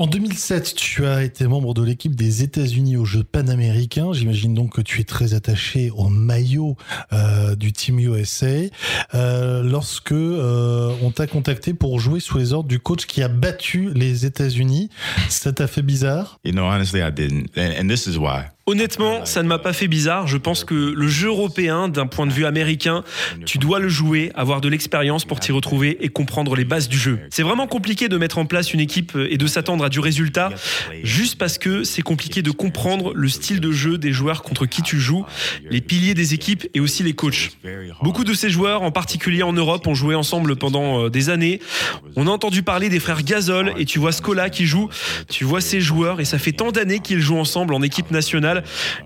En 2007, tu as été membre de l'équipe des États-Unis aux Jeux panaméricains. J'imagine donc que tu es très attaché au maillot euh, du Team USA. Euh, lorsque euh, on t'a contacté pour jouer sous les ordres du coach qui a battu les États-Unis, ça t'a fait bizarre? You know, honestly, I didn't. And, and this is why. Honnêtement, ça ne m'a pas fait bizarre. Je pense que le jeu européen, d'un point de vue américain, tu dois le jouer, avoir de l'expérience pour t'y retrouver et comprendre les bases du jeu. C'est vraiment compliqué de mettre en place une équipe et de s'attendre à du résultat, juste parce que c'est compliqué de comprendre le style de jeu des joueurs contre qui tu joues, les piliers des équipes et aussi les coachs. Beaucoup de ces joueurs, en particulier en Europe, ont joué ensemble pendant euh, des années. On a entendu parler des frères Gasol et tu vois Scola qui joue, tu vois ces joueurs et ça fait tant d'années qu'ils jouent ensemble en équipe nationale.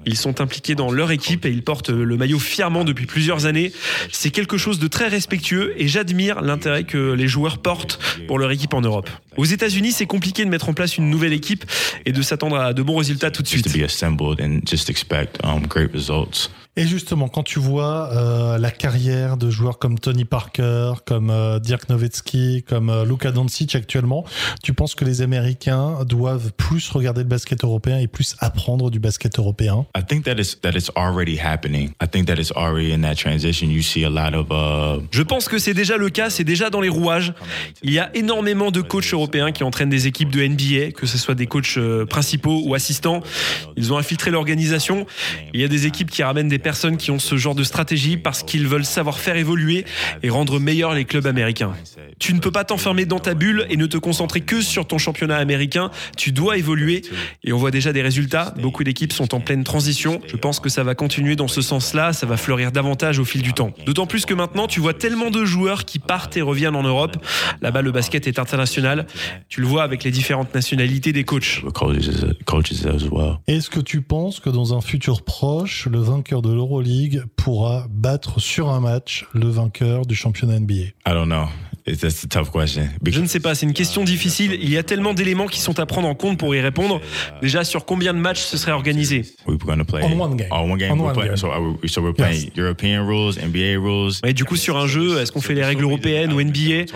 Ils sont impliqués dans leur équipe et ils portent le maillot fièrement depuis plusieurs années. C'est quelque chose de très respectueux et j'admire l'intérêt que les joueurs portent pour leur équipe en Europe. Aux États-Unis, c'est compliqué de mettre en place une nouvelle équipe et de s'attendre à de bons résultats tout de suite. Et justement, quand tu vois euh, la carrière de joueurs comme Tony Parker, comme euh, Dirk Nowitzki, comme euh, Luka Doncic actuellement, tu penses que les Américains doivent plus regarder le basket européen et plus apprendre du basket européen? I think that it's that it's already happening. I think that it's already in that transition. You see a lot of uh, Je pense que c'est déjà le cas, c'est déjà dans les rouages. Il y a énormément de coachs européens qui entraînent des équipes de NBA, que ce soit des coachs euh, principaux ou assistants. Ils ont infiltré l'organisation. Il y a des équipes qui ramènent des personnes qui ont ce genre de stratégie parce qu'ils veulent savoir faire évoluer et rendre meilleurs les clubs américains. Tu ne peux pas t'enfermer dans ta bulle et ne te concentrer que sur ton championnat américain. Tu dois évoluer et on voit déjà des résultats. Beaucoup d'équipes sont en pleine transition. Je pense que ça va continuer dans ce sens-là. Ça va fleurir davantage au fil du temps. D'autant plus que maintenant, tu vois tellement de joueurs qui partent et reviennent en Europe. Là-bas, le basket est international. Tu le vois avec les différentes nationalités des coachs. Est-ce que tu penses que dans un futur proche, le vainqueur de l'Euroleague pourra battre sur un match le vainqueur du championnat NBA I don't know. It's, that's a tough question. Je ne sais pas, c'est une question difficile. Il y a tellement d'éléments qui sont à prendre en compte pour y répondre. Déjà, sur combien de matchs ce serait organisé we're going to play On one game. Oh, one game. On We're one play- game. So, are we- so we're playing European rules, NBA rules. Et du coup, sur un jeu, est-ce qu'on fait les règles européennes ou NBA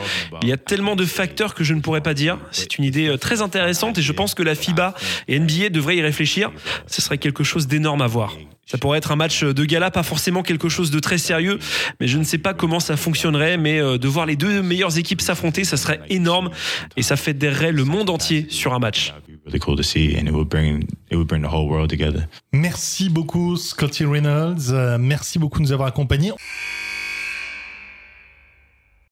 Il y a tellement de facteurs que je ne pourrais pas dire. C'est une idée euh, très intéressante et je pense que la FIBA et NBA devraient y réfléchir. Ce serait quelque chose d'énorme à voir. Ça pourrait être un match de gala, pas forcément quelque chose de très sérieux, mais je ne sais pas comment ça fonctionnerait, mais euh, de voir les deux meilleures équipes s'affronter, ça serait énorme et ça fédérerait le monde entier sur un match. Merci beaucoup Scotty Reynolds, Euh, merci beaucoup de nous avoir accompagnés.